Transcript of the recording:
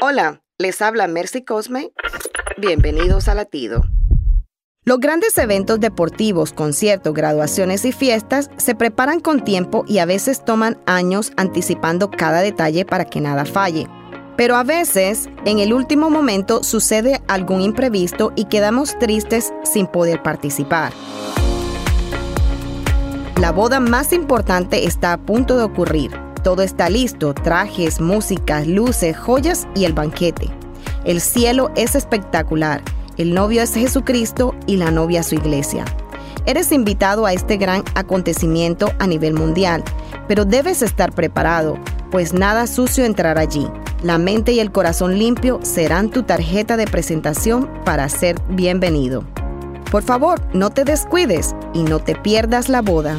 Hola, les habla Mercy Cosme. Bienvenidos a Latido. Los grandes eventos deportivos, conciertos, graduaciones y fiestas se preparan con tiempo y a veces toman años anticipando cada detalle para que nada falle. Pero a veces, en el último momento, sucede algún imprevisto y quedamos tristes sin poder participar. La boda más importante está a punto de ocurrir. Todo está listo, trajes, música, luces, joyas y el banquete. El cielo es espectacular. El novio es Jesucristo y la novia su iglesia. Eres invitado a este gran acontecimiento a nivel mundial, pero debes estar preparado, pues nada sucio entrará allí. La mente y el corazón limpio serán tu tarjeta de presentación para ser bienvenido. Por favor, no te descuides y no te pierdas la boda.